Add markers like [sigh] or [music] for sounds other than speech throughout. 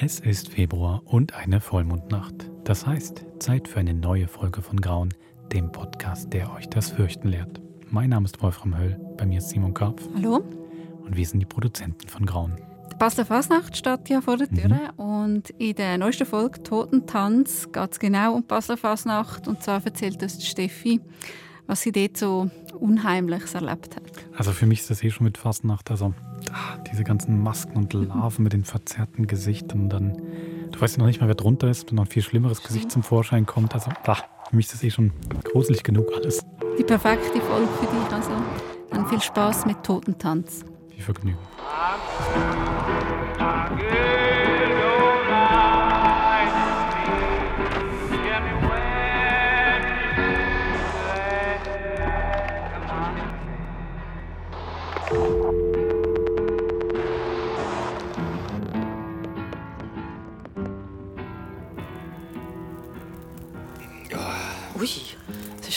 Es ist Februar und eine Vollmondnacht. Das heißt, Zeit für eine neue Folge von Grauen, dem Podcast, der euch das Fürchten lehrt. Mein Name ist Wolfram Höll, bei mir ist Simon Karpf. Hallo. Und wir sind die Produzenten von Grauen. Die Basler steht ja vor der Tür mhm. und in der neuesten Folge Totentanz geht es genau um Basler Fasnacht und zwar erzählt uns Steffi, was sie dort so Unheimliches erlebt hat. Also für mich ist das eh schon mit Fastnacht, also ah, diese ganzen Masken und Larven mit den verzerrten Gesichtern und dann, du weißt ja noch nicht mal, wer drunter ist, wenn noch ein viel schlimmeres Gesicht zum Vorschein kommt. Also ach, für mich ist das eh schon gruselig genug alles. Die perfekte Folge für dich also. Dann viel Spaß mit Totentanz. Viel Vergnügen. Ui,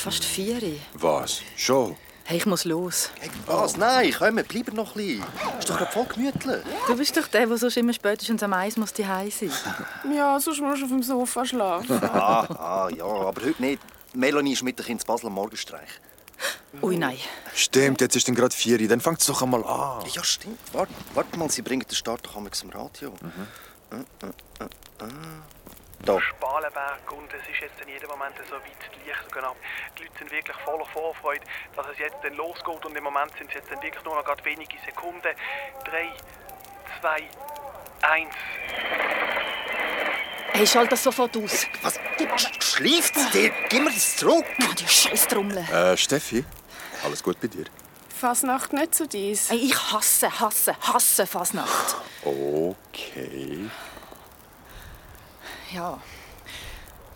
ist fast vier. Was? Schon? Hey, ich muss los. Hey, was? Nein, komm, bleib noch ein bisschen. Ist doch gerade voll gemütlich. Du bist doch der, der sonst immer spätestens am Eis muss sein [laughs] Ja, sonst musst du auf dem Sofa schlafen. [laughs] ah, ah, ja, aber heute nicht. Melanie ist mit den Kindern Basel am Morgenstreich. Ui, nein. Stimmt, jetzt ist es gerade vier. Dann fängt es doch einmal an. Ja, stimmt. Warte, warte mal, sie bringen den Start doch einmal zum Radio. Mhm. Äh, äh, äh, äh. Da. Spalenberg und es ist jetzt in jedem Moment so weit, die Lichter gehen ab. Die Leute sind wirklich voller Vorfreude, dass es jetzt dann losgeht und im Moment sind es jetzt dann wirklich nur noch gerade wenige Sekunden. Drei, zwei, eins. Hey, schalt das sofort aus. Was? Schläft es dir? Gib mir das zurück. Oh, die scheiß Trommel. Äh, Steffi, alles gut bei dir? Fasnacht nicht so dies. Hey, ich hasse, hasse, hasse Fasnacht. Okay. Ja.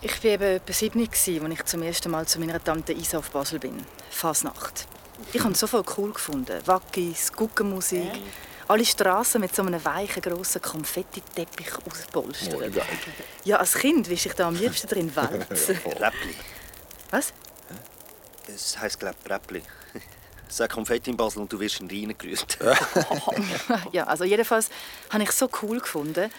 Ich war eben etwa sieben, als ich zum ersten Mal zu meiner Tante Isa auf Basel bin. Fasnacht. Ich habe es so voll cool gefunden. Wackis, Guckenmusik. Alle Straßen mit so einem weichen, grossen Konfettiteppich auspolstert. Oh, ja, als Kind wische ich da am liebsten drin [laughs] wälzen. Räppli. Was? Es heisst, glaube ich, Räppli. Sag Konfetti in Basel und du wirst in reingerührt. [laughs] [laughs] ja, also jedenfalls habe ich es so cool gefunden,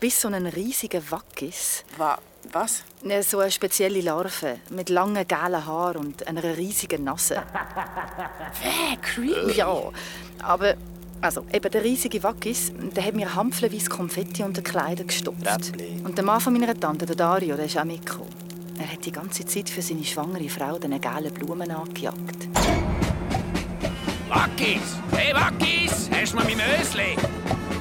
bis so einen riesigen Wackis. Wa was? So eine spezielle Larve mit langen gelben Haaren und einer riesigen Nase. [laughs] Hä, creepy. Ja, aber also, eben der riesige Wackis, der hat mir hampfenweise Konfetti unter die Kleider gestopft. Räppli. Und der Mann von meiner Tante, der Dario, der ist auch mitgekommen. Er hat die ganze Zeit für seine schwangere Frau den gelben Blumen angejagt. Wackis! Hey Wackis! Hast du mal mein Mösli?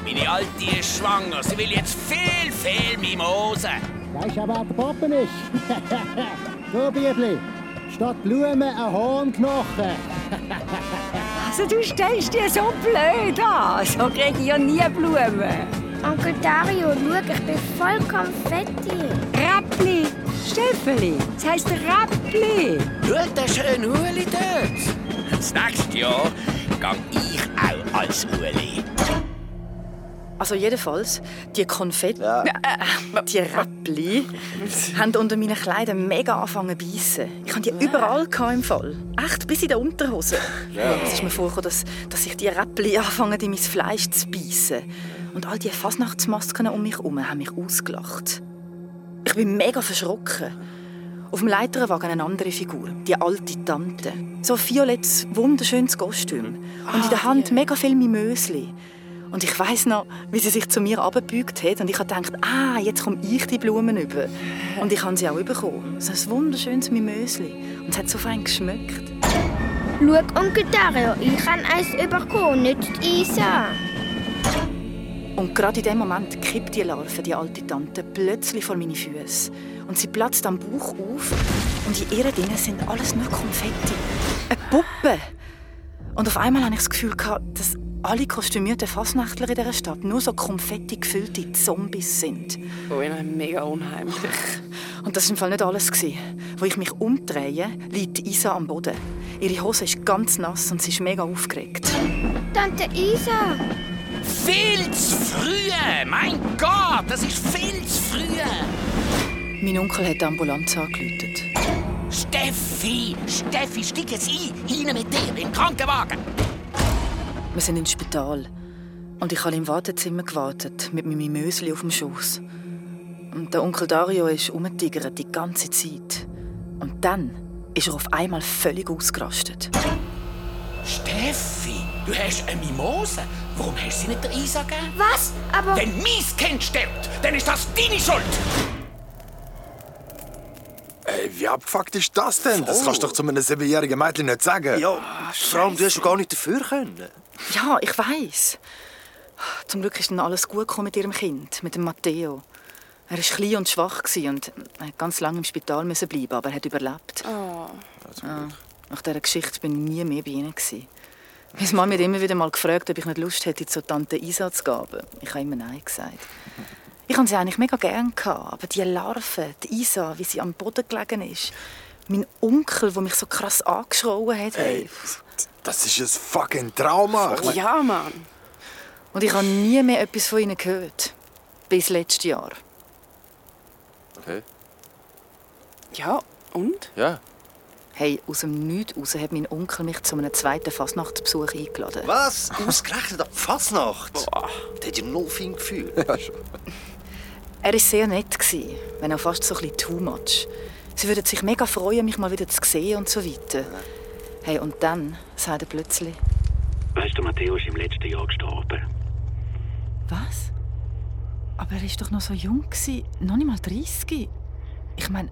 Meine Alte ist schwanger. Sie will jetzt viel, viel Mimosen. Weißt du, wer der Poppen ist? [laughs] so, Biebli. Statt Blumen ein Hornknochen. also, du stellst dir so blöd an. So kriege ich ja nie Blumen. Onkel Dario, schau, ich bin voll Konfetti. Rappli. Steffeli. Das heisst Rappli. Schau den schönen Uli dort. Das nächste Jahr gehe ich auch als Uli. Also jedenfalls, die Konfetti, ja. äh, die Räppli, [laughs] haben unter meinen Kleidern mega angefangen zu beißen. Ich hatte die überall im Fall. Echt, bis in der Unterhose. Ja. Es ist mir vorgekommen, dass, dass sich die Räppli anfangen, in mein Fleisch zu beißen. Und all die Fasnachtsmasken um mich herum haben mich ausgelacht. Ich bin mega verschrocken. Auf dem Leiterwagen eine andere Figur, die alte Tante. So ein violettes, wunderschönes Kostüm. Und in der Hand mega viel Mimösli. Und ich weiß noch, wie sie sich zu mir abgebeugt hat. Und ich habe gedacht, ah, jetzt komme ich die Blumen über. Und ich habe sie auch bekommen. So ein wunderschönes Mimösli. Und es hat so fein geschmeckt. Schau, Onkel Dario, ich habe eins bekommen, nicht die Isa. Und gerade in dem Moment kippt die Larve, die alte Tante, plötzlich vor meine Füße. Und sie platzt am Bauch auf. Und in ihr drinnen sind alles nur Konfetti. Eine Puppe. Und auf einmal hatte ich das Gefühl, dass alle kostümierten Fasnächtler in dieser Stadt nur so konfetti gefüllte Zombies sind. Oh, mega unheimlich. Und das war im Fall nicht alles. Wo ich mich umdrehe, liegt Isa am Boden. Ihre Hose ist ganz nass und sie ist mega aufgeregt. Tante Isa! Viel zu früh! Mein Gott, das ist viel zu früh! Mein Onkel hat die Ambulanz angerufen. Steffi! Steffi, steig jetzt ein! Hinein mit dir, im Krankenwagen! Wir sind ins Spital. Und ich habe im Wartezimmer gewartet, mit meinem Mösli auf dem Schoß. Und der Onkel Dario ist umgetigert die ganze Zeit. Und dann ist er auf einmal völlig ausgerastet. Steffi, du hast eine Mimose. Warum hast du sie nicht der Isa gegeben? Was? Aber... Wenn mein Kind stirbt, dann ist das deine Schuld. Ey, wie abgefuckt ist das denn? Das kannst du doch zu einem siebenjährigen Mädchen nicht sagen. Ja, vor allem, du hast schon gar nicht dafür können. Ja, ich weiß. Zum Glück ist dann alles gut gekommen mit ihrem Kind, mit dem Matteo. Er war klein und schwach gewesen und hat ganz lange im Spital müssen bleiben, aber er hat überlebt. Oh. Ja, nach dieser Geschichte bin ich nie mehr bei ihnen. gewesen. Meine Mama hat immer wieder mal gefragt, ob ich nicht Lust hätte, zur Tante Isa zu gehen. Ich habe immer Nein gesagt. Ich hatte sie eigentlich mega gern, gehabt, aber die Larve, die Isa, wie sie am Boden gelegen ist, mein Onkel, der mich so krass angeschrauen hat. Ey, das ist ein fucking Trauma. Ich mein- Ja, Mann. Und ich habe nie mehr etwas von ihnen gehört. Bis letztes Jahr. Okay. Ja, und? Ja. Hey, aus dem Nichts raus hat mein Onkel mich zu einem zweiten Fastnachtsbesuch eingeladen. Was? Ausgerechnet ab Fasnacht? Boah. Der hat ja null Feingefühl. Ja, schon. Er war sehr nett, gewesen, wenn auch fast so ein bisschen too much. Sie würden sich mega freuen, mich mal wieder zu sehen und so weiter. Hey, und dann sagt er plötzlich, Weißt du, Matteo ist im letzten Jahr gestorben. was? Aber er war doch noch so jung, gewesen, noch nicht mal 30. Ich meine,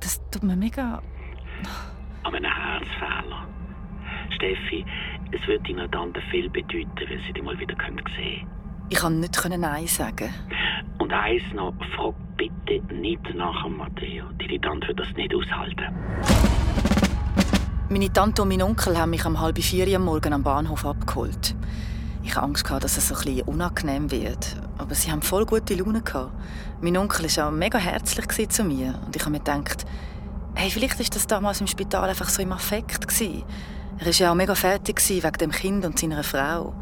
das tut mir mega... An einem Herzfehler. Steffi, es wird deiner Tante viel bedeuten, wenn sie dich mal wieder sehen können. Ich konnte nicht Nein sagen. Und eins noch, frag bitte nicht nach Matteo. Deine Tante wird das nicht aushalten. Meine Tante und mein Onkel haben mich um halb vier am Morgen am Bahnhof abgeholt. Ich hatte Angst, dass es ein unangenehm wird. Aber sie haben voll gute Laune. Mein Onkel war auch mega herzlich zu mir. Und ich habe mir gedacht, hey, vielleicht war das damals im Spital einfach so im Affekt. Er war ja auch mega fertig wegen dem Kind und seiner Frau.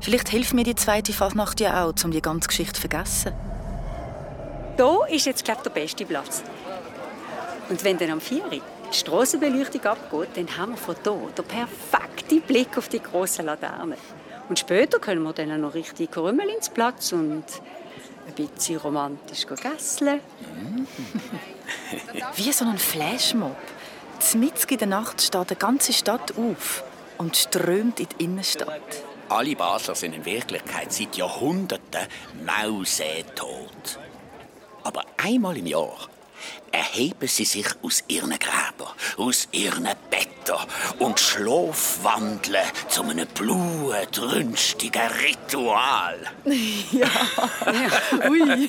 Vielleicht hilft mir die zweite Fasnacht ja auch, um die ganze Geschichte zu vergessen. Hier ist jetzt, glaube ich, der beste Platz. Und wenn dann am 4 Uhr die Strassenbeleuchtung abgeht, dann haben wir von hier den perfekten Blick auf die grossen Laternen. Und später können wir dann auch noch richtig Rümmel ins Platz und ein bisschen romantisch gässeln. [laughs] Wie so ein Flashmob. Mitten in der Nacht steht die ganze Stadt auf und strömt in die Innenstadt. Alle Basler sind in Wirklichkeit seit Jahrhunderten mausetot. Aber einmal im Jahr erheben sie sich aus ihren Gräbern, aus ihren Betten und schlafwandeln zu einem blutrünstigen Ritual. [laughs] Ja. [laughs] Ui. [laughs]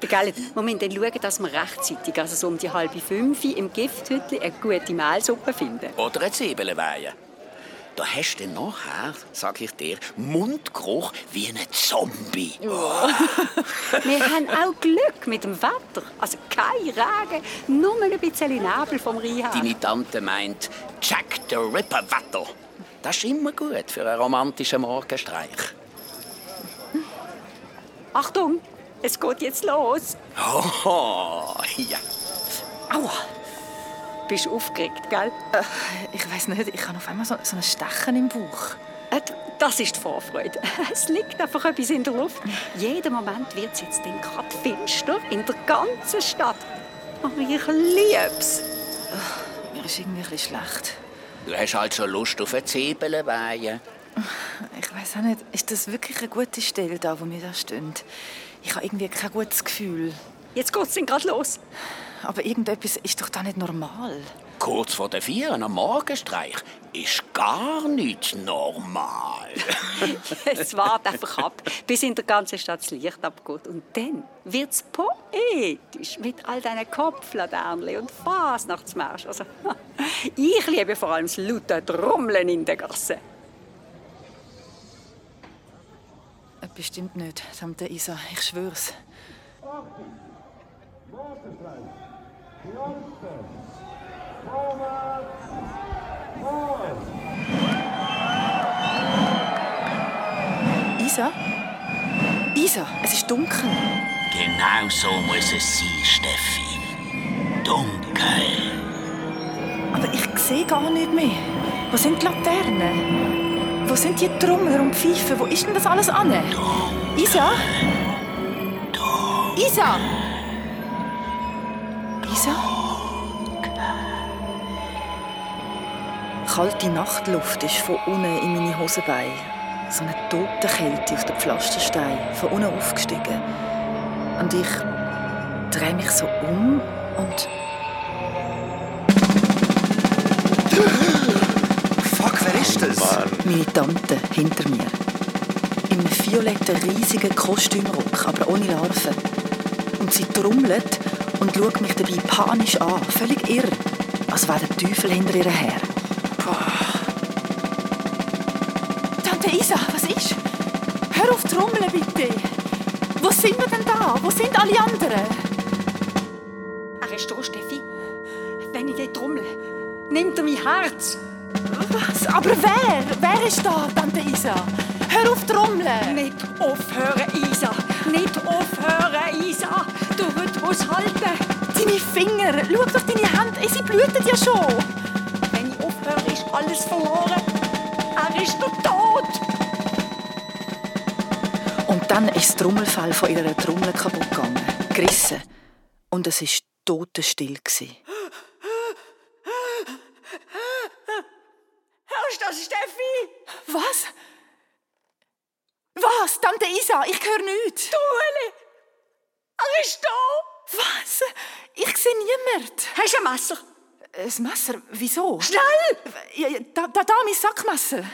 Gell, wir müssen dann schauen, dass wir rechtzeitig, also so um die halbe fünf, im Gifthütli eine gute Mehlsuppe finden. Oder eine Zwiebelweihe. Da hast du nachher, sag ich dir, Mundgeruch wie ein Zombie. [laughs] Wir haben auch Glück mit dem Wetter. Also kein Regen, nur ein bisschen Nebel vom Rhein. Deine Tante meint Jack the Ripper Wetter. Das ist immer gut für einen romantischen Morgenstreich. Achtung, es geht jetzt los. Oh, ja. Aua. Bist du aufgeregt, gell? Äh, ich weiß nicht, ich habe auf einmal so, so ein Stechen im Bauch. Äh, Das ist die Vorfreude. [laughs] Es liegt einfach etwas in der Luft. Jeden Moment wird es jetzt gerade finster in der ganzen Stadt. Aber ich lieb's. Mir ist irgendwie ein bisschen schlecht. Du hast halt schon Lust auf eine Zwiebelweihe. Ich weiß auch nicht, ist das wirklich eine gute Stelle, da, wo wir da stehen? Ich habe irgendwie kein gutes Gefühl. Jetzt geht's dann gerade los. Aber irgendetwas ist doch da nicht normal. Kurz vor der Vieren am Morgenstreich ist gar nicht normal. [laughs] Es wart einfach ab, bis in der ganzen Stadt das Licht abgeht. Und dann wird's poetisch mit all diesen Kopflaternen und Fasnachtsmärschen. Also, [laughs] ich liebe vor allem das laute Trommeln in der Gasse. Bestimmt nicht, Tante Isa, ich schwör's. Isa? Isa, es ist dunkel. Genau so muss es sein, Steffi. Dunkel. Aber ich sehe gar nicht mehr. Wo sind die Laternen? Wo sind die Trommler und Pfeifen? Wo ist denn das alles an? Isa? Isa? Kalte Nachtluft ist von unten in meine Hosenbeine. So eine tote Kälte auf den Pflasterstein, von unten aufgestiegen. Und ich drehe mich so um und. Fuck, wer ist das? Meine Tante hinter mir. In einem violetten, riesigen Kostümrock, aber ohne Larven. Und sie trommelt und schaut mich dabei panisch an, völlig irr, als wäre der Teufel hinter ihr her. Tante Isa, was ist? Hör auf trommeln, bitte. Wo sind wir denn da? Wo sind alle anderen? Er ist da, Steffi. Wenn ich dort trommle, nimmt er mein Herz. Was? Aber wer? Wer ist da, Tante Isa? Hör auf trommeln! Nicht aufhören, Isa. Nicht aufhören, Isa. Du Rhythmus halten. Deine Finger! Schau doch deine Hände, Ey, sie blüten ja schon! Wenn ich aufhöre, ist alles verloren. Er ist der Tod. Und dann ist das Trommelfell von ihrer Trommel kaputt gegangen, gerissen. Und es war totenstill. gewesen. Hörst du das, Steffi? Was? Was? Tante Isa, ich höre nichts. Du Ueli! Er ist da! Was? Ich sehe niemanden. Hast du ein Messer? Ein Messer? Wieso? Schnell! Da, da, da, mein Sackmesser.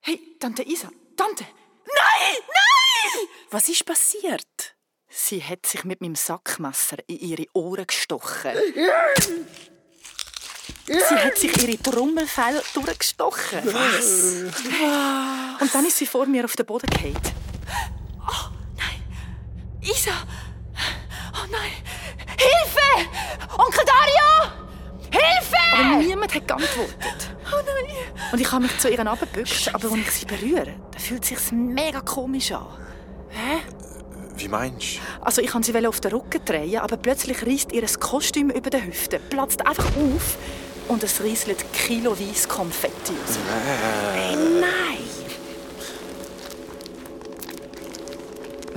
Hey, Tante Isa, Tante. Nein! Nein! Was ist passiert? Sie hat sich mit meinem Sackmesser in ihre Ohren gestochen. Sie hat sich ihre Trommelfell durchgestochen. Was? Und dann ist sie vor mir auf den Boden gefallen. Oh, nein. Isa! Hilfe! Onkel Dario! Hilfe! Aber niemand hat geantwortet. Oh nein! Und ich habe mich zu ihr abgebückt, aber als ich sie berühre, dann fühlt es sich mega komisch an. Hä? Wie meinst du? Also ich wollte sie auf den Rücken drehen, aber plötzlich reißt ihr Kostüm über den Hüften, platzt einfach auf und es rieselt kiloweise Konfetti aus. Äh. Nein!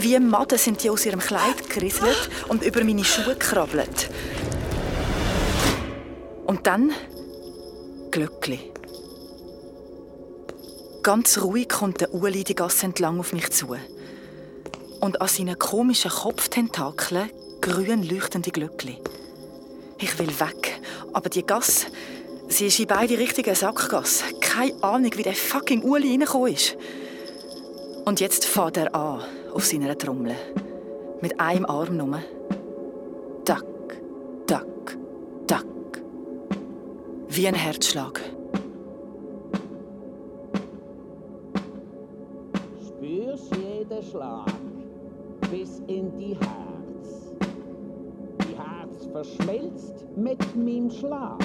Wie Maden sind die aus ihrem Kleid gerieselt und über meine Schuhe gekrabbelt. Und dann Glöckli. Ganz ruhig kommt der Uli die Gasse entlang auf mich zu. Und an seinen komischen Kopftentakeln grün leuchtende Glöckli. Ich will weg, aber die Gasse, sie ist in beide richtigen Sackgasse. Keine Ahnung, wie der fucking Uli reingekommen ist. Und jetzt fährt er an, auf seiner Trommel. Mit einem Arm nur. Tack, tack, tack. Wie ein Herzschlag. Spürst jeden Schlag bis in die Herz. Die Herz verschmilzt mit meinem Schlag.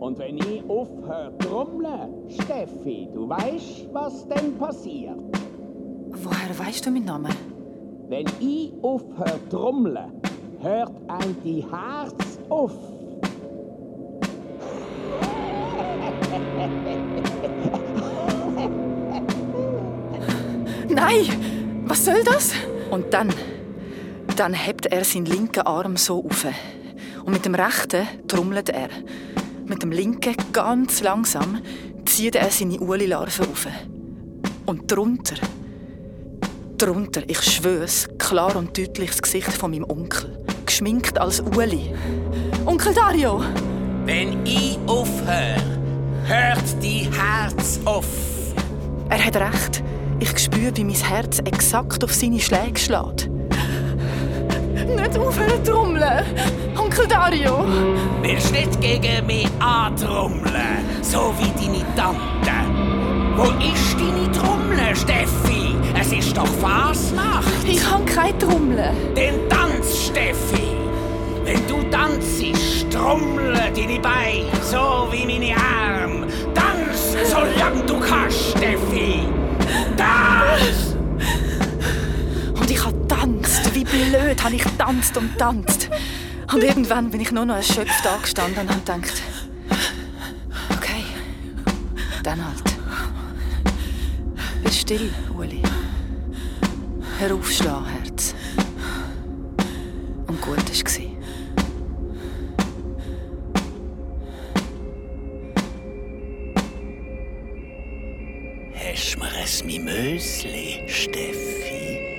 Und wenn ich aufhöre trommle, Steffi, du weißt, was denn passiert. Woher weißt du meinen Namen? Wenn ich aufhöre trommle, hört ein die Herz auf. Nein! Was soll das? Und dann, dann hebt er seinen linken Arm so auf. Und mit dem rechten trommelt er. Mit dem linken, ganz langsam, zieht er seine Uli-Larve auf. Und drunter, drunter, ich schwör's, klar und deutlich das Gesicht von meinem Onkel. Geschminkt als Uli. Onkel Dario! Wenn ich aufhöre, hört die Herz auf. Er hat recht. Ich spüre, wie mein Herz exakt auf seine Schläge schlägt. Nicht aufhören trommeln! Onkel Dario! Willst nicht gegen mich antrommeln, so wie deine Tante? Wo ist deine Trommel, Steffi? Es ist doch Fasnacht. Ich kann keine Trommel. Den Tanz, Steffi. Wenn du tanzt, trommle deine Beine, so wie meine Arme. Tanz, solange du kannst, Steffi. Tanz! Und ich habe tanzt, wie blöd habe ich tanzt und tanzt. Und irgendwann bin ich nur noch erschöpft angestanden und habe gedacht, okay, dann halt. Jetzt still, Uli. Hör auf, schlagen, Herz. Und gut war es. Hast mir ein Mimösli, Steffi?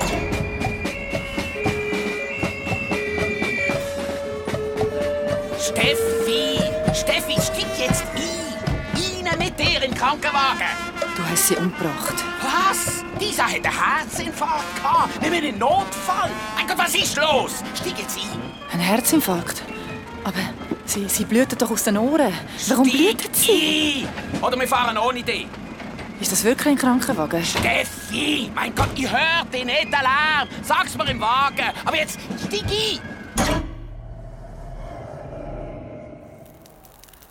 Steffi! Steffi, stieg jetzt ein! Rein mit dir in den Krankenwagen! Du hast sie umgebracht. Was? Dieser hat einen Herzinfarkt gehabt. Wir müssen in Notfall. Mein Gott, was ist los? Stieg jetzt ein. Ein Herzinfarkt? Aber sie, sie blüht doch aus den Ohren. Warum blüht sie? ein. Oder wir fahren ohne dich. Ist das wirklich ein Krankenwagen? Steffi! Mein Gott, ich hör dich nicht, den Lärm. Sag's mir im Wagen. Aber jetzt stieg ein.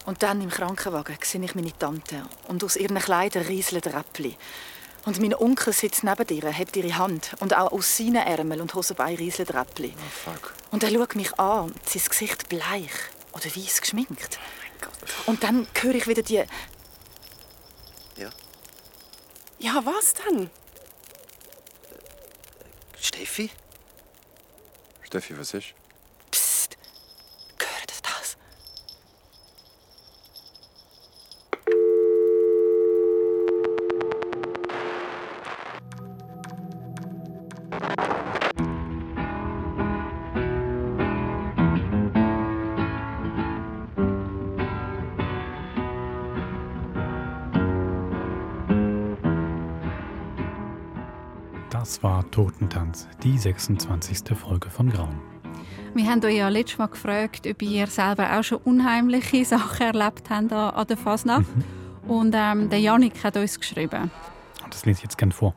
Und dann im Krankenwagen sehe ich meine Tante. Und aus ihren Kleidern rieseln Räppli. Und mein Onkel sitzt neben ihr, hebt ihre Hand. Und auch aus seinen Ärmeln und Hosenbeinen rieseln Räppli. Oh, fuck. Und er schaut mich an, sein Gesicht bleich oder weiß geschminkt. Und dann höre ich wieder die... Ja? Ja, was dann? Steffi? Steffi, was ist? Totentanz, die 26. Folge von Grauen. Wir haben euch ja letztes Mal gefragt, ob ihr selber auch schon unheimliche [laughs] Sachen erlebt habt an der Fasnacht. Und ähm, der Janik hat uns geschrieben. Und das lese ich jetzt gern vor.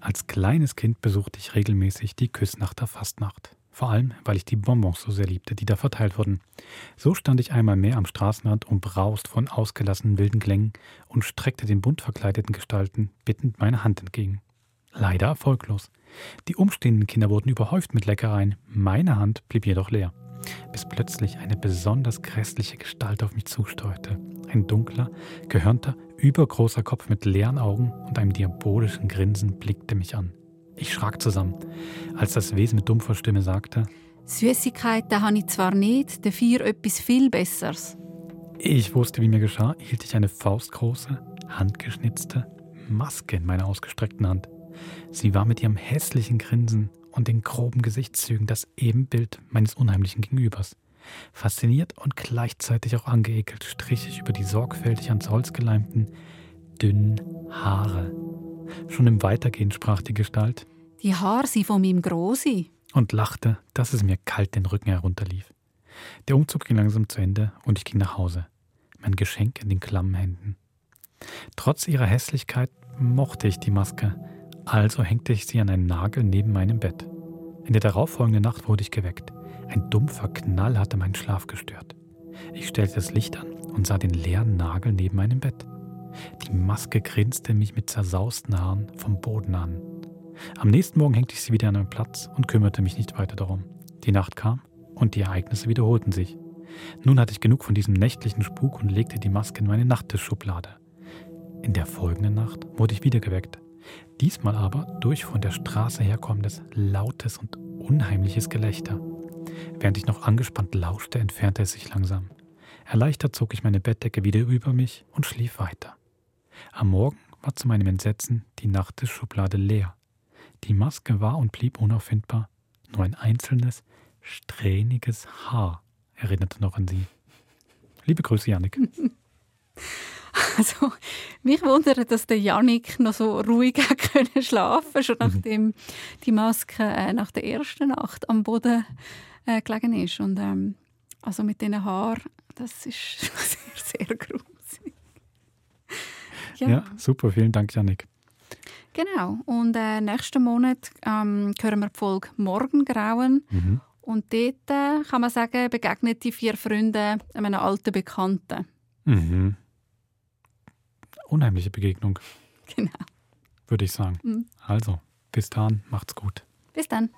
Als kleines Kind besuchte ich regelmäßig die Küssnacht der Fastnacht. Vor allem, weil ich die Bonbons so sehr liebte, die da verteilt wurden. So stand ich einmal mehr am Straßenrand umbraust von ausgelassenen wilden Klängen und streckte den bunt verkleideten Gestalten bittend meine Hand entgegen. Leider erfolglos. Die umstehenden Kinder wurden überhäuft mit Leckereien. Meine Hand blieb jedoch leer. Bis plötzlich eine besonders grässliche Gestalt auf mich zusteuerte. Ein dunkler, gehörnter, übergroßer Kopf mit leeren Augen und einem diabolischen Grinsen blickte mich an. Ich schrak zusammen, als das Wesen mit dumpfer Stimme sagte: Süßigkeiten habe ich zwar nicht, dafür etwas viel Besseres. Ich wusste, wie mir geschah, hielt ich eine faustgroße, handgeschnitzte Maske in meiner ausgestreckten Hand. Sie war mit ihrem hässlichen Grinsen und den groben Gesichtszügen das Ebenbild meines unheimlichen Gegenübers. Fasziniert und gleichzeitig auch angeekelt strich ich über die sorgfältig ans Holz geleimten, dünnen Haare. Schon im Weitergehen sprach die Gestalt Die Haare sind von meinem Grossi. und lachte, dass es mir kalt den Rücken herunterlief. Der Umzug ging langsam zu Ende und ich ging nach Hause, mein Geschenk in den klammen Händen. Trotz ihrer Hässlichkeit mochte ich die Maske, also hängte ich sie an einen Nagel neben meinem Bett. In der darauffolgenden Nacht wurde ich geweckt. Ein dumpfer Knall hatte meinen Schlaf gestört. Ich stellte das Licht an und sah den leeren Nagel neben meinem Bett. Die Maske grinste mich mit zersausten Haaren vom Boden an. Am nächsten Morgen hängte ich sie wieder an einen Platz und kümmerte mich nicht weiter darum. Die Nacht kam und die Ereignisse wiederholten sich. Nun hatte ich genug von diesem nächtlichen Spuk und legte die Maske in meine Nachttischschublade. In der folgenden Nacht wurde ich wieder geweckt. Diesmal aber durch von der Straße herkommendes, lautes und unheimliches Gelächter. Während ich noch angespannt lauschte, entfernte es sich langsam. Erleichtert zog ich meine Bettdecke wieder über mich und schlief weiter. Am Morgen war zu meinem Entsetzen die Nachttischschublade leer. Die Maske war und blieb unauffindbar. Nur ein einzelnes, strähniges Haar erinnerte noch an sie. Liebe Grüße, Janik. [laughs] [laughs] Also, mich wundert, dass der Janik noch so ruhig [laughs] können schlafen schon nachdem die Maske äh, nach der ersten Nacht am Boden äh, gelegen ist. Und ähm, also mit diesen Haaren, das ist [laughs] sehr, sehr gruselig. Ja. super, vielen Dank, Janik. Genau. Und äh, nächsten Monat ähm, hören wir die Folge Morgengrauen. Mhm. Und dort äh, kann man sagen, begegnet die vier Freunde einem alten Bekannten. Mhm. Unheimliche Begegnung, Genau. würde ich sagen. Mhm. Also, bis dann, macht's gut. Bis dann.